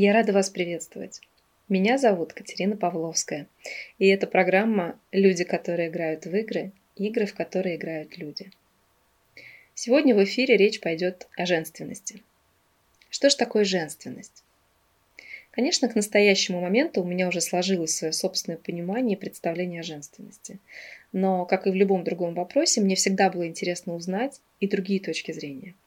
Я рада вас приветствовать. Меня зовут Катерина Павловская, и это программа «Люди, которые играют в игры», игры, в которые играют люди. Сегодня в эфире речь пойдет о женственности. Что же такое женственность? Конечно, к настоящему моменту у меня уже сложилось свое собственное понимание и представление о женственности. Но, как и в любом другом вопросе, мне всегда было интересно узнать и другие точки зрения –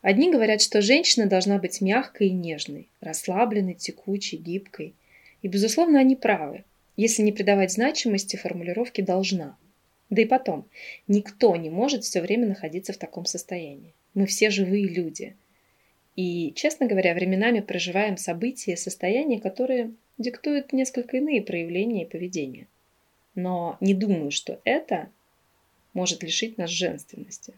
Одни говорят, что женщина должна быть мягкой и нежной, расслабленной, текучей, гибкой. И, безусловно, они правы, если не придавать значимости формулировке «должна». Да и потом, никто не может все время находиться в таком состоянии. Мы все живые люди. И, честно говоря, временами проживаем события и состояния, которые диктуют несколько иные проявления и поведения. Но не думаю, что это может лишить нас женственности.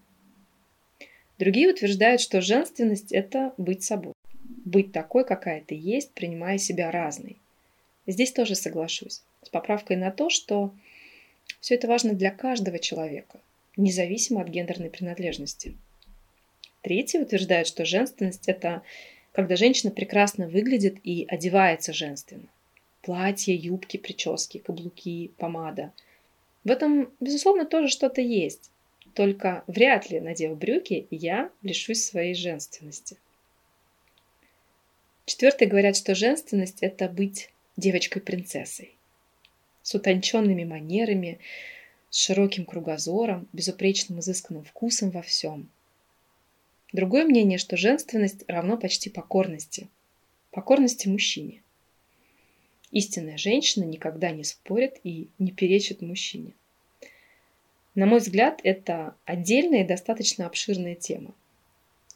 Другие утверждают, что женственность – это быть собой. Быть такой, какая ты есть, принимая себя разной. Здесь тоже соглашусь. С поправкой на то, что все это важно для каждого человека, независимо от гендерной принадлежности. Третьи утверждают, что женственность – это когда женщина прекрасно выглядит и одевается женственно. Платье, юбки, прически, каблуки, помада. В этом, безусловно, тоже что-то есть. Только вряд ли, надев брюки, я лишусь своей женственности. Четвертые говорят, что женственность – это быть девочкой-принцессой. С утонченными манерами, с широким кругозором, безупречным изысканным вкусом во всем. Другое мнение, что женственность равно почти покорности. Покорности мужчине. Истинная женщина никогда не спорит и не перечит мужчине. На мой взгляд, это отдельная и достаточно обширная тема.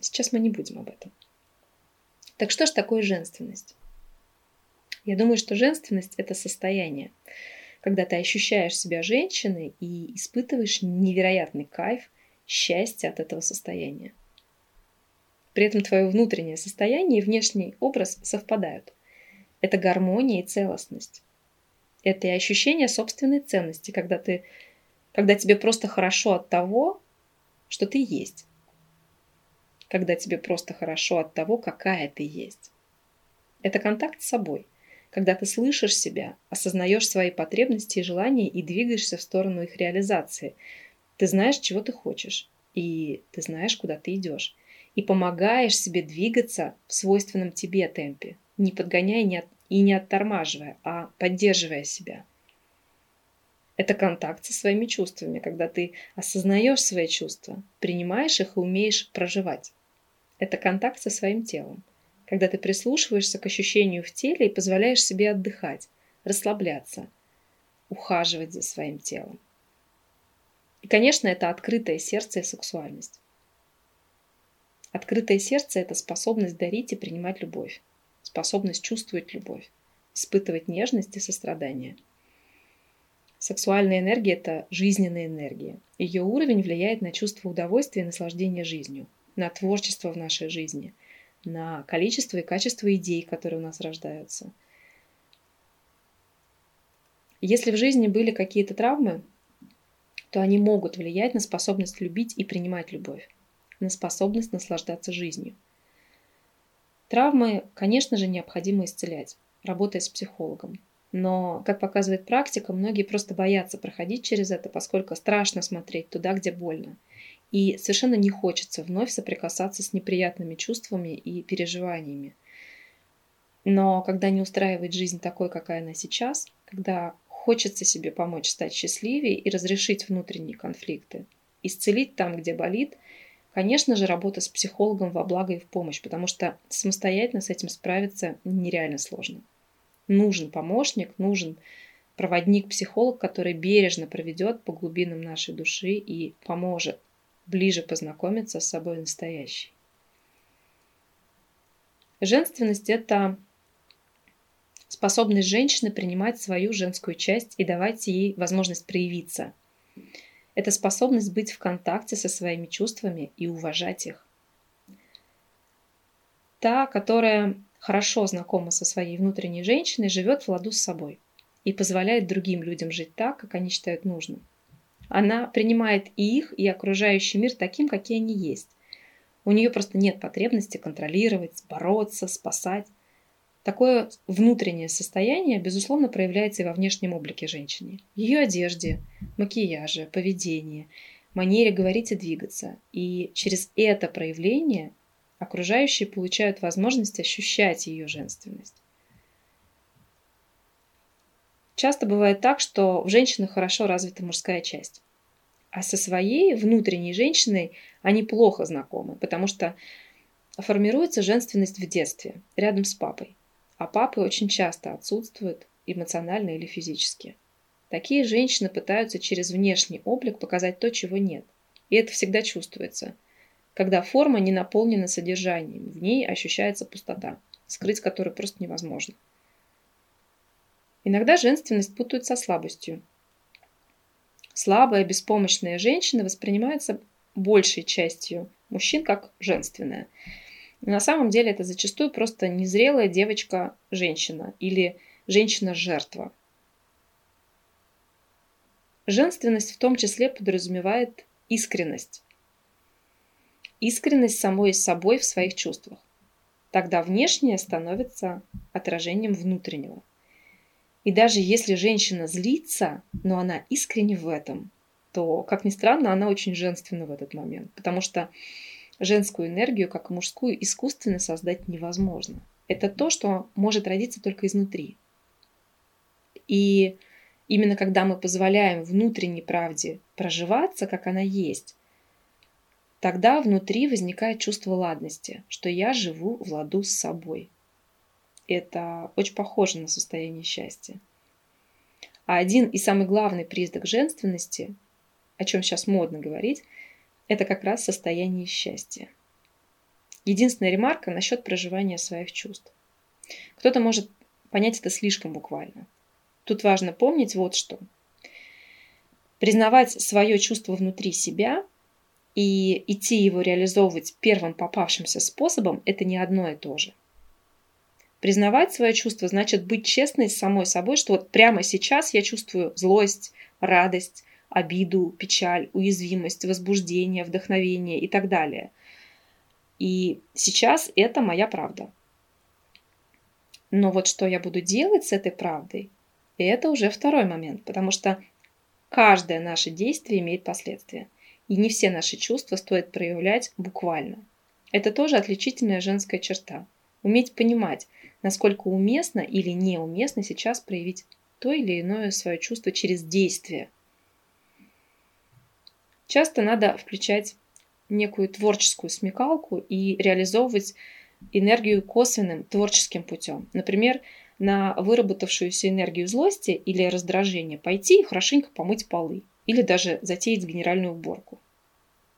Сейчас мы не будем об этом. Так что же такое женственность? Я думаю, что женственность – это состояние, когда ты ощущаешь себя женщиной и испытываешь невероятный кайф, счастье от этого состояния. При этом твое внутреннее состояние и внешний образ совпадают. Это гармония и целостность. Это и ощущение собственной ценности, когда ты когда тебе просто хорошо от того, что ты есть. Когда тебе просто хорошо от того, какая ты есть. Это контакт с собой. Когда ты слышишь себя, осознаешь свои потребности и желания и двигаешься в сторону их реализации. Ты знаешь, чего ты хочешь. И ты знаешь, куда ты идешь. И помогаешь себе двигаться в свойственном тебе темпе, не подгоняя и не оттормаживая, а поддерживая себя – это контакт со своими чувствами, когда ты осознаешь свои чувства, принимаешь их и умеешь проживать. Это контакт со своим телом, когда ты прислушиваешься к ощущению в теле и позволяешь себе отдыхать, расслабляться, ухаживать за своим телом. И, конечно, это открытое сердце и сексуальность. Открытое сердце – это способность дарить и принимать любовь, способность чувствовать любовь, испытывать нежность и сострадание – Сексуальная энергия – это жизненная энергия. Ее уровень влияет на чувство удовольствия и наслаждения жизнью, на творчество в нашей жизни, на количество и качество идей, которые у нас рождаются. Если в жизни были какие-то травмы, то они могут влиять на способность любить и принимать любовь, на способность наслаждаться жизнью. Травмы, конечно же, необходимо исцелять, работая с психологом. Но, как показывает практика, многие просто боятся проходить через это, поскольку страшно смотреть туда, где больно. И совершенно не хочется вновь соприкасаться с неприятными чувствами и переживаниями. Но когда не устраивает жизнь такой, какая она сейчас, когда хочется себе помочь стать счастливее и разрешить внутренние конфликты, исцелить там, где болит, конечно же, работа с психологом во благо и в помощь, потому что самостоятельно с этим справиться нереально сложно нужен помощник, нужен проводник-психолог, который бережно проведет по глубинам нашей души и поможет ближе познакомиться с собой настоящей. Женственность – это способность женщины принимать свою женскую часть и давать ей возможность проявиться. Это способность быть в контакте со своими чувствами и уважать их. Та, которая хорошо знакома со своей внутренней женщиной, живет в ладу с собой и позволяет другим людям жить так, как они считают нужным. Она принимает и их, и окружающий мир таким, какие они есть. У нее просто нет потребности контролировать, бороться, спасать. Такое внутреннее состояние, безусловно, проявляется и во внешнем облике женщины. Ее одежде, макияже, поведении, манере говорить и двигаться. И через это проявление окружающие получают возможность ощущать ее женственность. Часто бывает так, что в женщинах хорошо развита мужская часть. А со своей внутренней женщиной они плохо знакомы, потому что формируется женственность в детстве, рядом с папой. А папы очень часто отсутствуют эмоционально или физически. Такие женщины пытаются через внешний облик показать то, чего нет. И это всегда чувствуется. Когда форма не наполнена содержанием, в ней ощущается пустота, скрыть которую просто невозможно. Иногда женственность путают со слабостью. Слабая, беспомощная женщина воспринимается большей частью мужчин как женственная. На самом деле это зачастую просто незрелая девочка-женщина или женщина-жертва. Женственность в том числе подразумевает искренность. Искренность самой собой в своих чувствах. Тогда внешнее становится отражением внутреннего. И даже если женщина злится, но она искренне в этом, то, как ни странно, она очень женственна в этот момент, потому что женскую энергию, как и мужскую, искусственно создать невозможно. Это то, что может родиться только изнутри. И именно когда мы позволяем внутренней правде проживаться, как она есть, тогда внутри возникает чувство ладности, что я живу в ладу с собой – это очень похоже на состояние счастья. А один и самый главный признак женственности, о чем сейчас модно говорить, это как раз состояние счастья. Единственная ремарка насчет проживания своих чувств. Кто-то может понять это слишком буквально. Тут важно помнить вот что. Признавать свое чувство внутри себя и идти его реализовывать первым попавшимся способом – это не одно и то же – Признавать свое чувство значит быть честной с самой собой, что вот прямо сейчас я чувствую злость, радость, обиду, печаль, уязвимость, возбуждение, вдохновение и так далее. И сейчас это моя правда. Но вот что я буду делать с этой правдой, это уже второй момент, потому что каждое наше действие имеет последствия. И не все наши чувства стоит проявлять буквально. Это тоже отличительная женская черта. Уметь понимать, насколько уместно или неуместно сейчас проявить то или иное свое чувство через действие. Часто надо включать некую творческую смекалку и реализовывать энергию косвенным творческим путем. Например, на выработавшуюся энергию злости или раздражения пойти и хорошенько помыть полы или даже затеять генеральную уборку.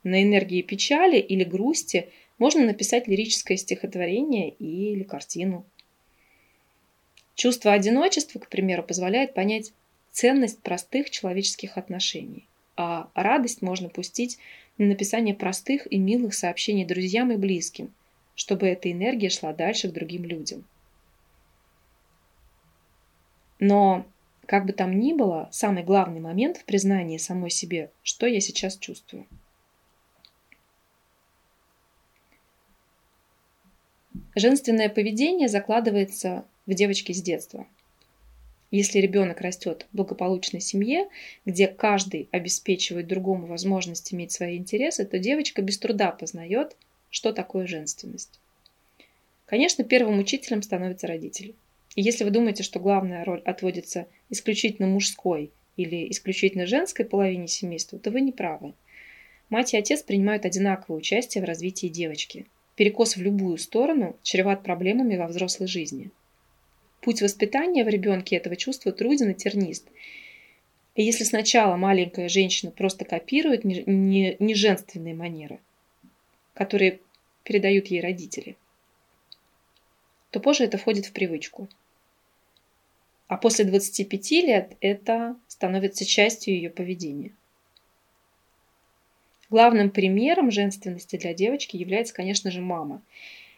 На энергии печали или грусти можно написать лирическое стихотворение или картину. Чувство одиночества, к примеру, позволяет понять ценность простых человеческих отношений, а радость можно пустить на написание простых и милых сообщений друзьям и близким, чтобы эта энергия шла дальше к другим людям. Но, как бы там ни было, самый главный момент в признании самой себе, что я сейчас чувствую. Женственное поведение закладывается в девочке с детства. Если ребенок растет в благополучной семье, где каждый обеспечивает другому возможность иметь свои интересы, то девочка без труда познает, что такое женственность. Конечно, первым учителем становятся родители. И если вы думаете, что главная роль отводится исключительно мужской или исключительно женской половине семейства, то вы не правы. Мать и отец принимают одинаковое участие в развитии девочки. Перекос в любую сторону чреват проблемами во взрослой жизни – Путь воспитания в ребенке этого чувства труден и тернист. И если сначала маленькая женщина просто копирует неженственные манеры, которые передают ей родители, то позже это входит в привычку. А после 25 лет это становится частью ее поведения. Главным примером женственности для девочки является, конечно же, мама.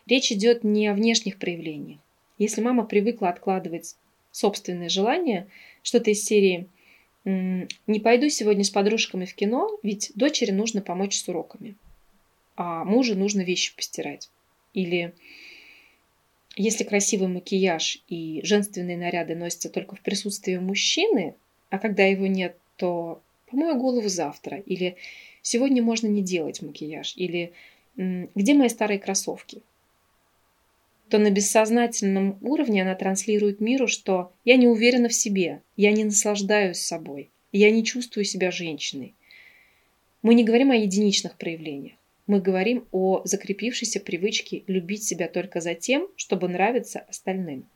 Речь идет не о внешних проявлениях. Если мама привыкла откладывать собственные желания, что-то из серии «Не пойду сегодня с подружками в кино, ведь дочери нужно помочь с уроками». а мужу нужно вещи постирать. Или если красивый макияж и женственные наряды носятся только в присутствии мужчины, а когда его нет, то помою голову завтра, или сегодня можно не делать макияж, или где мои старые кроссовки, то на бессознательном уровне она транслирует миру, что я не уверена в себе, я не наслаждаюсь собой, я не чувствую себя женщиной. Мы не говорим о единичных проявлениях. Мы говорим о закрепившейся привычке любить себя только за тем, чтобы нравиться остальным.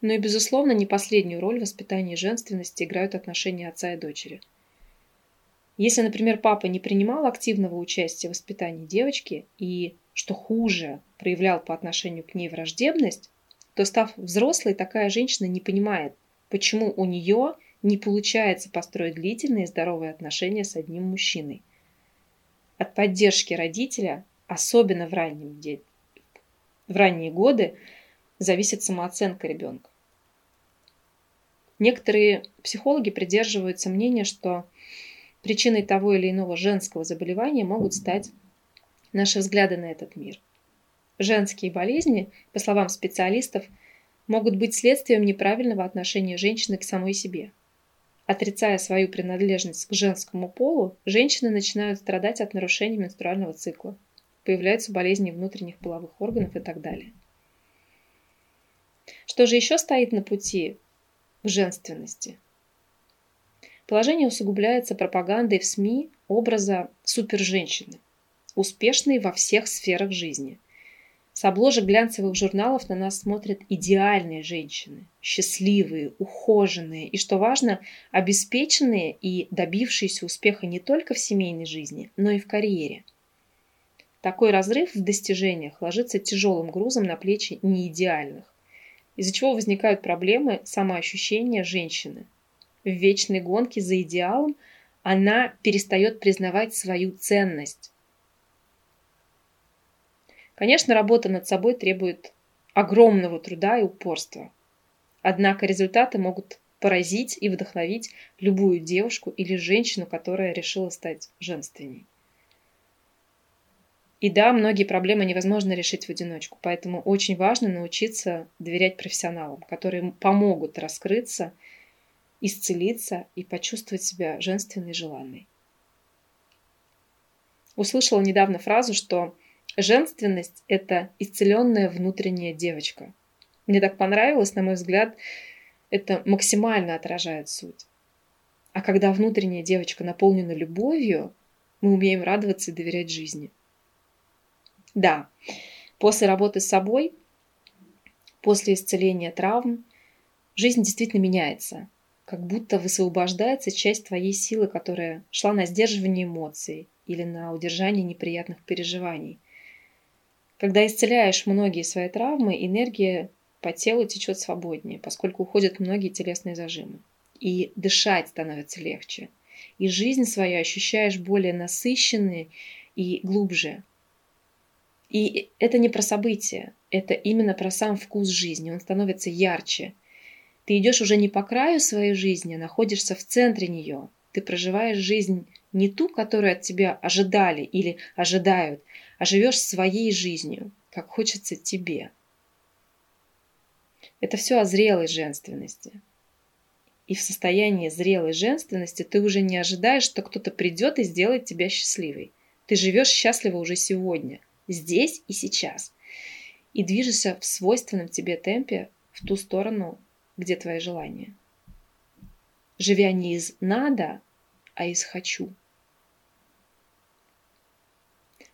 Но и, безусловно, не последнюю роль в воспитании женственности играют отношения отца и дочери. Если, например, папа не принимал активного участия в воспитании девочки и, что хуже, проявлял по отношению к ней враждебность, то, став взрослой, такая женщина не понимает, почему у нее не получается построить длительные здоровые отношения с одним мужчиной. От поддержки родителя, особенно в, раннем де... в ранние годы, зависит самооценка ребенка. Некоторые психологи придерживаются мнения, что причиной того или иного женского заболевания могут стать наши взгляды на этот мир. Женские болезни, по словам специалистов, могут быть следствием неправильного отношения женщины к самой себе. Отрицая свою принадлежность к женскому полу, женщины начинают страдать от нарушений менструального цикла. Появляются болезни внутренних половых органов и так далее. Что же еще стоит на пути к женственности? Положение усугубляется пропагандой в СМИ образа суперженщины, успешной во всех сферах жизни – с обложек глянцевых журналов на нас смотрят идеальные женщины, счастливые, ухоженные и, что важно, обеспеченные и добившиеся успеха не только в семейной жизни, но и в карьере. Такой разрыв в достижениях ложится тяжелым грузом на плечи неидеальных, из-за чего возникают проблемы самоощущения женщины. В вечной гонке за идеалом она перестает признавать свою ценность, Конечно, работа над собой требует огромного труда и упорства. Однако результаты могут поразить и вдохновить любую девушку или женщину, которая решила стать женственней. И да, многие проблемы невозможно решить в одиночку, поэтому очень важно научиться доверять профессионалам, которые помогут раскрыться, исцелиться и почувствовать себя женственной и желанной. Услышала недавно фразу, что Женственность – это исцеленная внутренняя девочка. Мне так понравилось, на мой взгляд, это максимально отражает суть. А когда внутренняя девочка наполнена любовью, мы умеем радоваться и доверять жизни. Да, после работы с собой, после исцеления травм, жизнь действительно меняется. Как будто высвобождается часть твоей силы, которая шла на сдерживание эмоций или на удержание неприятных переживаний – когда исцеляешь многие свои травмы, энергия по телу течет свободнее, поскольку уходят многие телесные зажимы. И дышать становится легче. И жизнь свою ощущаешь более насыщенной и глубже. И это не про события, это именно про сам вкус жизни. Он становится ярче. Ты идешь уже не по краю своей жизни, а находишься в центре нее. Ты проживаешь жизнь не ту, которую от тебя ожидали или ожидают, а живешь своей жизнью, как хочется тебе. Это все о зрелой женственности. И в состоянии зрелой женственности ты уже не ожидаешь, что кто-то придет и сделает тебя счастливой. Ты живешь счастливо уже сегодня, здесь и сейчас. И движешься в свойственном тебе темпе в ту сторону, где твои желания. Живя не из «надо», а из «хочу».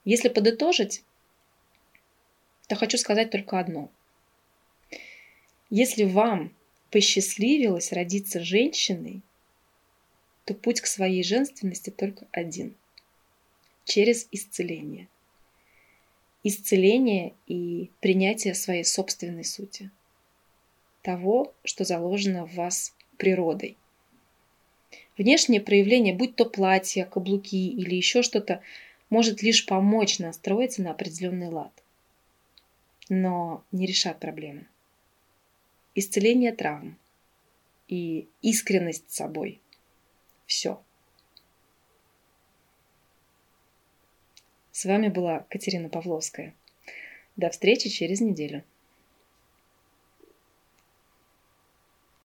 Если подытожить, то хочу сказать только одно. Если вам посчастливилось родиться женщиной, то путь к своей женственности только один – через исцеление. Исцеление и принятие своей собственной сути. Того, что заложено в вас природой. Внешнее проявление, будь то платье, каблуки или еще что-то – может лишь помочь настроиться на определенный лад, но не решат проблемы. Исцеление травм и искренность с собой – все. С вами была Катерина Павловская. До встречи через неделю.